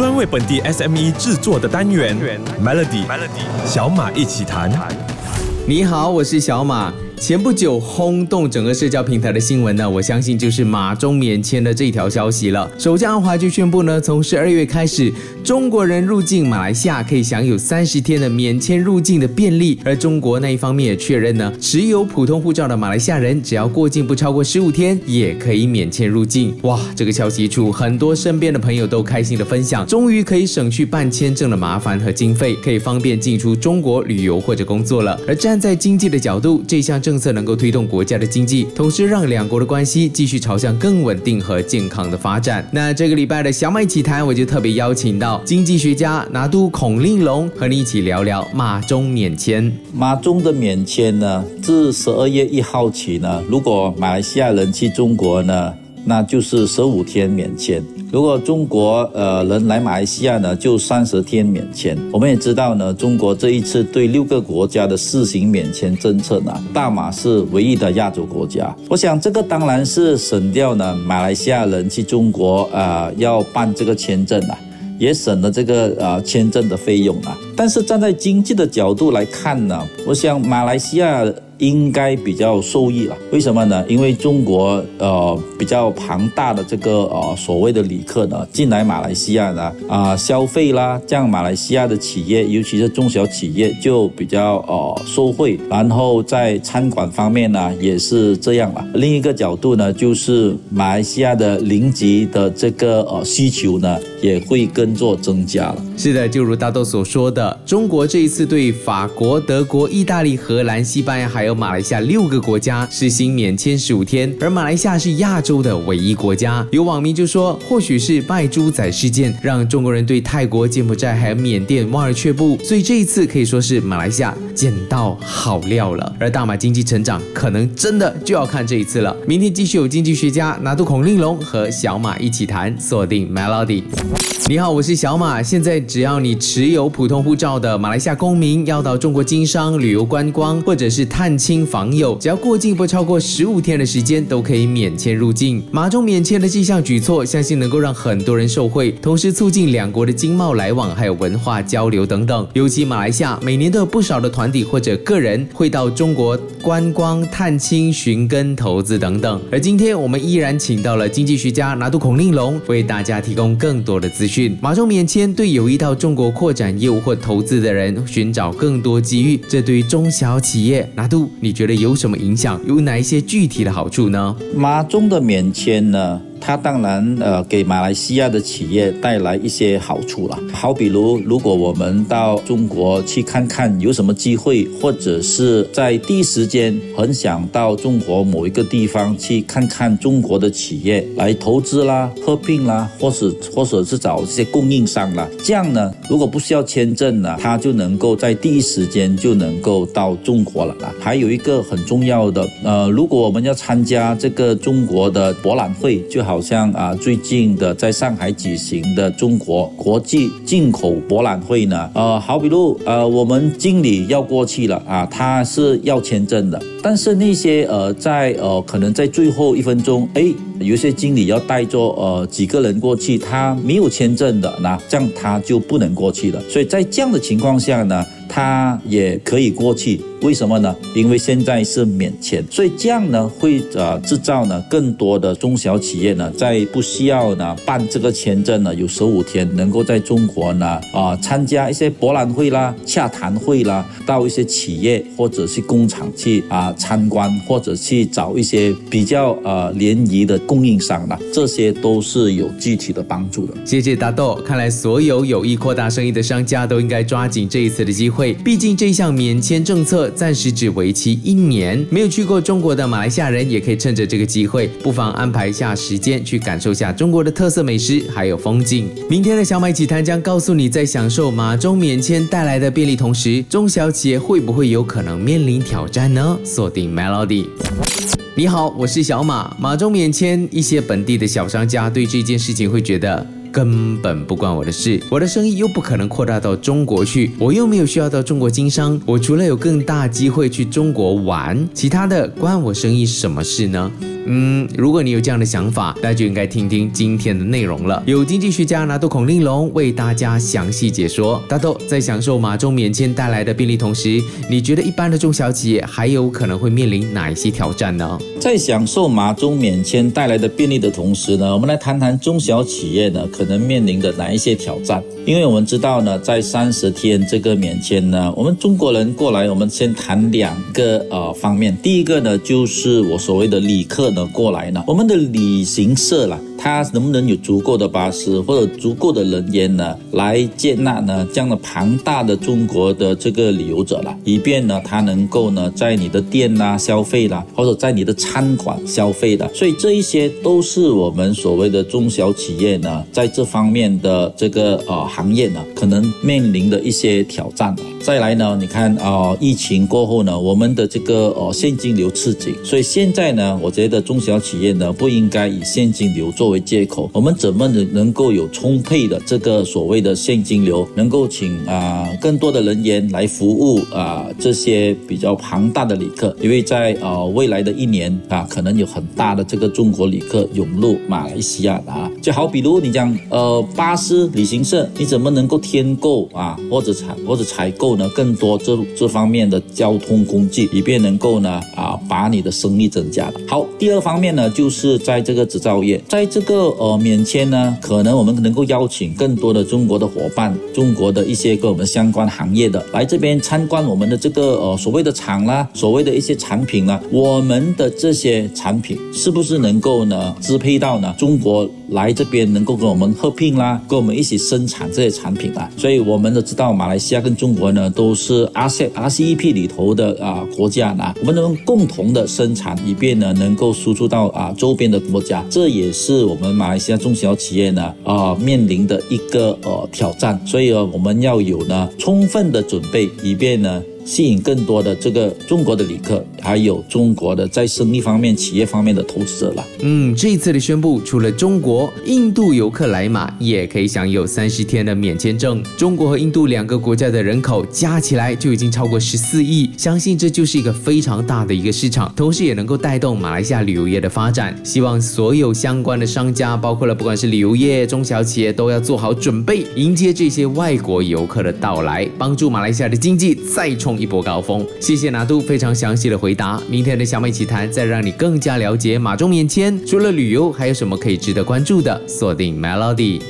专为本地 SME 制作的单元 Melody Melody 小马一起谈。你好，我是小马。前不久轰动整个社交平台的新闻呢，我相信就是马中免签的这条消息了。首相安华就宣布呢，从十二月开始，中国人入境马来西亚可以享有三十天的免签入境的便利。而中国那一方面也确认呢，持有普通护照的马来西亚人，只要过境不超过十五天，也可以免签入境。哇，这个消息一出，很多身边的朋友都开心的分享，终于可以省去办签证的麻烦和经费，可以方便进出中国旅游或者工作了。而站在经济的角度，这项政政策能够推动国家的经济，同时让两国的关系继续朝向更稳定和健康的发展。那这个礼拜的小麦奇谈，我就特别邀请到经济学家拿督孔令龙和你一起聊聊马中免签。马中的免签呢，自十二月一号起呢，如果马来西亚人去中国呢，那就是十五天免签。如果中国呃人来马来西亚呢，就三十天免签。我们也知道呢，中国这一次对六个国家的试行免签政策呢，大马是唯一的亚洲国家。我想这个当然是省掉呢马来西亚人去中国啊要办这个签证啊，也省了这个呃签证的费用啊。但是站在经济的角度来看呢，我想马来西亚。应该比较受益了，为什么呢？因为中国呃比较庞大的这个呃所谓的旅客呢进来马来西亚呢啊消费啦，这样马来西亚的企业，尤其是中小企业就比较呃受惠。然后在餐馆方面呢也是这样了。另一个角度呢，就是马来西亚的零级的这个呃需求呢也会跟着增加了。是的，就如大豆所说的，中国这一次对法国、德国、意大利、荷兰、西班牙还有马来西亚六个国家实行免签十五天，而马来西亚是亚洲的唯一国家。有网民就说，或许是拜猪仔事件让中国人对泰国、柬埔寨还有缅甸望而却步，所以这一次可以说是马来西亚捡到好料了。而大马经济成长可能真的就要看这一次了。明天继续有经济学家拿督孔令龙和小马一起谈，锁定 Melody。你好，我是小马。现在只要你持有普通护照的马来西亚公民，要到中国经商、旅游观光或者是探。亲访友，只要过境不超过十五天的时间，都可以免签入境。马中免签的这项举措，相信能够让很多人受惠，同时促进两国的经贸来往，还有文化交流等等。尤其马来西亚每年都有不少的团体或者个人会到中国观光、探亲、寻根、投资等等。而今天我们依然请到了经济学家拿督孔令龙，为大家提供更多的资讯。马中免签对有意到中国扩展业务或投资的人寻找更多机遇，这对于中小企业拿督。你觉得有什么影响？有哪一些具体的好处呢？马中的免签呢？它当然呃给马来西亚的企业带来一些好处了，好比如如果我们到中国去看看有什么机会，或者是在第一时间很想到中国某一个地方去看看中国的企业来投资啦、合并啦，或是或者是找这些供应商啦，这样呢，如果不需要签证呢，他就能够在第一时间就能够到中国了啦。还有一个很重要的呃，如果我们要参加这个中国的博览会，就好好像啊，最近的在上海举行的中国国际进口博览会呢，呃，好比如呃，我们经理要过去了啊，他是要签证的，但是那些呃，在呃，可能在最后一分钟，哎，有些经理要带着呃几个人过去，他没有签证的，那这样他就不能过去了。所以在这样的情况下呢，他也可以过去。为什么呢？因为现在是免签，所以这样呢会呃制造呢更多的中小企业呢在不需要呢办这个签证呢有十五天能够在中国呢啊参加一些博览会啦、洽谈会啦，到一些企业或者是工厂去啊参观，或者去找一些比较呃联谊的供应商啦，这些都是有具体的帮助的。谢谢大豆，看来所有有意扩大生意的商家都应该抓紧这一次的机会，毕竟这项免签政策。暂时只为期一年，没有去过中国的马来西亚人也可以趁着这个机会，不妨安排一下时间去感受下中国的特色美食还有风景。明天的小麦集谈将告诉你，在享受马中免签带来的便利同时，中小企业会不会有可能面临挑战呢？锁定 Melody。你好，我是小马。马中免签，一些本地的小商家对这件事情会觉得。根本不关我的事，我的生意又不可能扩大到中国去，我又没有需要到中国经商，我除了有更大机会去中国玩，其他的关我生意什么事呢？嗯，如果你有这样的想法，那就应该听听今天的内容了。有经济学家拿督孔令龙为大家详细解说。大豆在享受马中免签带来的便利同时，你觉得一般的中小企业还有可能会面临哪一些挑战呢？在享受马中免签带来的便利的同时呢，我们来谈谈中小企业呢可能面临的哪一些挑战。因为我们知道呢，在三十天这个免签呢，我们中国人过来，我们先谈两个呃方面。第一个呢，就是我所谓的旅客的过来呢，我们的旅行社啦。它能不能有足够的巴士或者足够的人员呢，来接纳呢这样的庞大的中国的这个旅游者了，以便呢他能够呢在你的店呐消费啦，或者在你的餐馆消费的，所以这一些都是我们所谓的中小企业呢在这方面的这个呃行业呢可能面临的一些挑战。再来呢，你看啊，疫情过后呢，我们的这个呃现金流吃紧，所以现在呢，我觉得中小企业呢不应该以现金流做。为借口，我们怎么能能够有充沛的这个所谓的现金流，能够请啊更多的人员来服务啊这些比较庞大的旅客？因为在呃未来的一年啊，可能有很大的这个中国旅客涌入马来西亚啊，就好比如你讲呃巴士旅行社，你怎么能够添购啊或者采或者采购呢更多这这方面的交通工具，以便能够呢啊把你的生意增加的。好，第二方面呢，就是在这个制造业，在这。这个呃免签呢，可能我们能够邀请更多的中国的伙伴，中国的一些跟我们相关行业的来这边参观我们的这个呃所谓的厂啦，所谓的一些产品啦，我们的这些产品是不是能够呢支配到呢中国来这边能够跟我们合并啦，跟我们一起生产这些产品啊？所以我们都知道马来西亚跟中国呢都是 RCEP RCEP 里头的啊国家呢，我们能共同的生产，以便呢能够输出到啊周边的国家，这也是。我们马来西亚中小企业呢，啊，面临的一个呃挑战，所以我们要有呢充分的准备，以便呢。吸引更多的这个中国的旅客，还有中国的在生意方面、企业方面的投资者了。嗯，这一次的宣布，除了中国、印度游客来马也可以享有三十天的免签证。中国和印度两个国家的人口加起来就已经超过十四亿，相信这就是一个非常大的一个市场，同时也能够带动马来西亚旅游业的发展。希望所有相关的商家，包括了不管是旅游业、中小企业，都要做好准备，迎接这些外国游客的到来，帮助马来西亚的经济再冲。一波高峰，谢谢拿度非常详细的回答。明天的小美奇谈，再让你更加了解马中免签，除了旅游，还有什么可以值得关注的？锁定 Melody。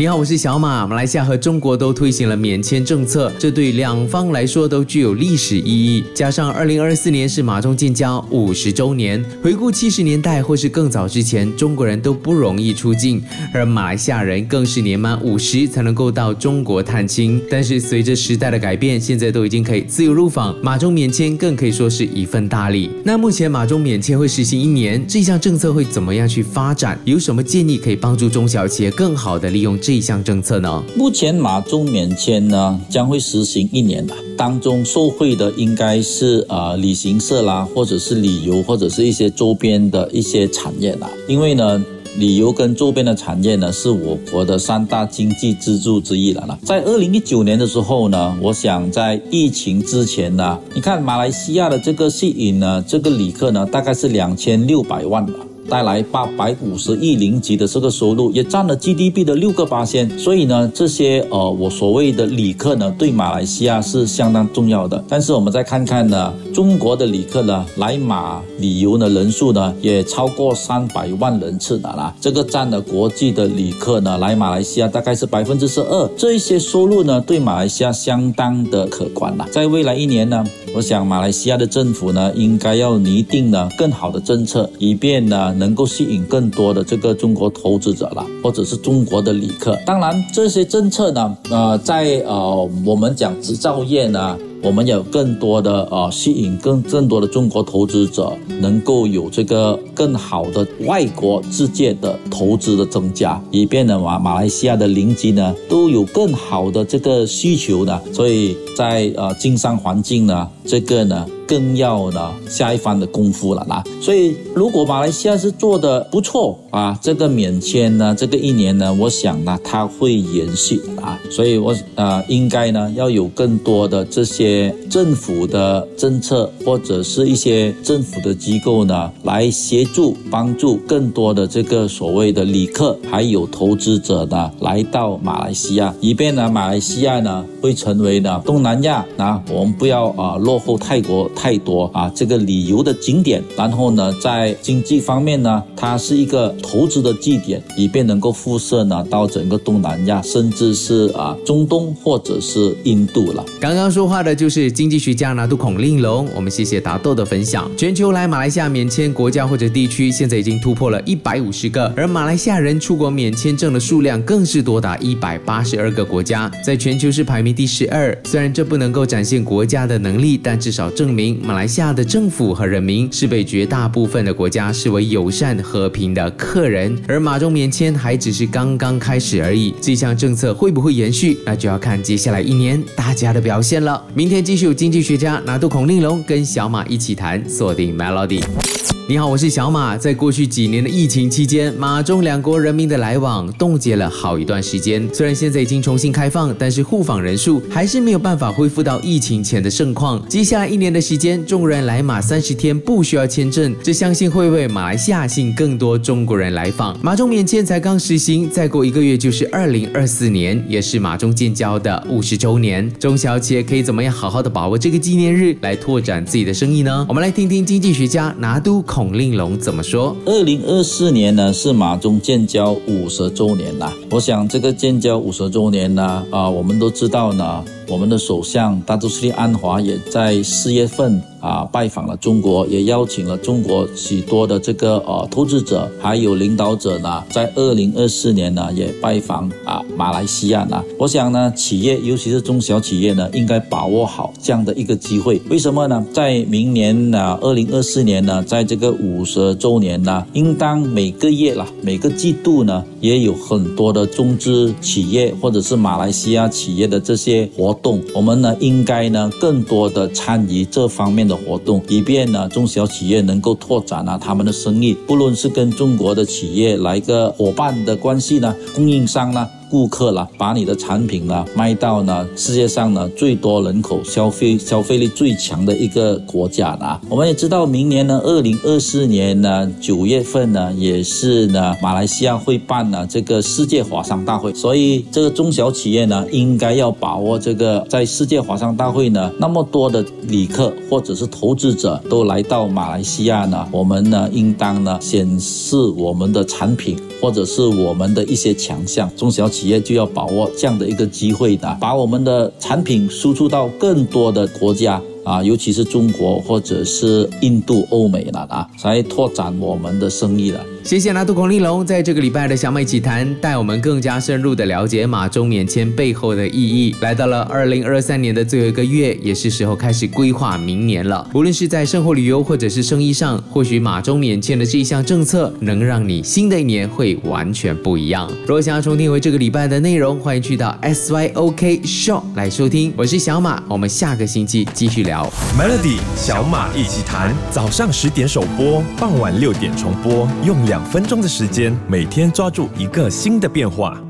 你好，我是小马。马来西亚和中国都推行了免签政策，这对两方来说都具有历史意义。加上二零二四年是马中建交五十周年，回顾七十年代或是更早之前，中国人都不容易出境，而马来西亚人更是年满五十才能够到中国探亲。但是随着时代的改变，现在都已经可以自由入访，马中免签更可以说是一份大礼。那目前马中免签会实行一年，这项政策会怎么样去发展？有什么建议可以帮助中小企业更好的利用？这一项政策呢？目前马中免签呢将会实行一年了，当中受惠的应该是呃旅行社啦，或者是旅游，或者是一些周边的一些产业啦。因为呢，旅游跟周边的产业呢是我国的三大经济支柱之一了啦。在二零一九年的时候呢，我想在疫情之前呢，你看马来西亚的这个吸引呢，这个旅客呢大概是两千六百万了。带来八百五十亿零级的这个收入，也占了 GDP 的六个八千。所以呢，这些呃，我所谓的旅客呢，对马来西亚是相当重要的。但是我们再看看呢，中国的旅客呢，来马旅游的人数呢，也超过三百万人次的啦。这个占了国际的旅客呢，来马来西亚大概是百分之十二。这一些收入呢，对马来西亚相当的可观啦。在未来一年呢，我想马来西亚的政府呢，应该要拟定呢更好的政策，以便呢。能够吸引更多的这个中国投资者了，或者是中国的旅客。当然，这些政策呢，呃，在呃我们讲制造业呢。我们有更多的呃吸引更更多的中国投资者，能够有这个更好的外国世界的投资的增加，以便呢马马来西亚的邻居呢都有更好的这个需求呢，所以在呃经商环境呢这个呢更要呢下一番的功夫了啦。所以如果马来西亚是做的不错啊，这个免签呢，这个一年呢，我想呢，它会延续啊。所以我呃应该呢要有更多的这些政府的政策或者是一些政府的机构呢来协助帮助更多的这个所谓的旅客还有投资者呢来到马来西亚，以便呢马来西亚呢会成为呢东南亚啊我们不要啊落后泰国太多啊这个旅游的景点，然后呢在经济方面呢它是一个投资的据点，以便能够辐射呢到整个东南亚，甚至是啊中东或者是印度了。刚刚说话的就是经济学家拿督孔令龙，我们谢谢达豆的分享。全球来马来西亚免签国家或者地区现在已经突破了一百五十个，而马来西亚人出国免签证的数量更是多达一百八十二个国家，在全球是排名第十二。虽然这不能够展现国家的能力，但至少证明马来西亚的政府和人民是被绝大部分的国家视为友善和平的客人。而马中免签还只是刚刚开始而已，这项政策会不会延续，那就要看接下来一年大家的表现了。明天继续有经济学家拿杜孔令龙跟小马一起谈，锁定 Melody。你好，我是小马。在过去几年的疫情期间，马中两国人民的来往冻结了好一段时间。虽然现在已经重新开放，但是互访人数还是没有办法恢复到疫情前的盛况。接下来一年的时间，众人来马三十天不需要签证，这相信会为马来西亚吸引更多中国人来访。马中免签才刚实行，再过一个月就是二零二四年，也是马中建交的五十周年。中小企业可以怎么样好好的把握这个纪念日，来拓展自己的生意呢？我们来听听经济学家拿督孔令龙怎么说。二零二四年呢是马中建交五十周年啦。我想这个建交五十周年呢，啊，我们都知道呢，我们的首相大都斯利安华也在四月份。啊，拜访了中国，也邀请了中国许多的这个呃投资者，还有领导者呢，在二零二四年呢也拜访啊马来西亚呢。我想呢，企业尤其是中小企业呢，应该把握好这样的一个机会。为什么呢？在明年呢，二零二四年呢，在这个五十周年呢，应当每个月啦，每个季度呢，也有很多的中资企业或者是马来西亚企业的这些活动，我们呢应该呢更多的参与这方面。的活动，以便呢中小企业能够拓展啊他们的生意，不论是跟中国的企业来个伙伴的关系呢，供应商呢。顾客了，把你的产品呢卖到呢世界上呢最多人口消费消费力最强的一个国家呢。我们也知道，明年呢，二零二四年呢九月份呢，也是呢马来西亚会办呢这个世界华商大会，所以这个中小企业呢应该要把握这个在世界华商大会呢那么多的旅客或者是投资者都来到马来西亚呢，我们呢应当呢显示我们的产品或者是我们的一些强项，中小企。企业就要把握这样的一个机会的，把我们的产品输出到更多的国家。啊，尤其是中国或者是印度、欧美了啊，来拓展我们的生意了。谢谢拿督孔令龙在这个礼拜的小马一起谈，带我们更加深入的了解马中免签背后的意义。来到了二零二三年的最后一个月，也是时候开始规划明年了。无论是在生活旅游或者是生意上，或许马中免签的这一项政策能让你新的一年会完全不一样。如果想要重听回这个礼拜的内容，欢迎去到 SYOK Show 来收听。我是小马，我们下个星期继续聊。Melody 小马一起谈，早上十点首播，傍晚六点重播，用两两分钟的时间，每天抓住一个新的变化。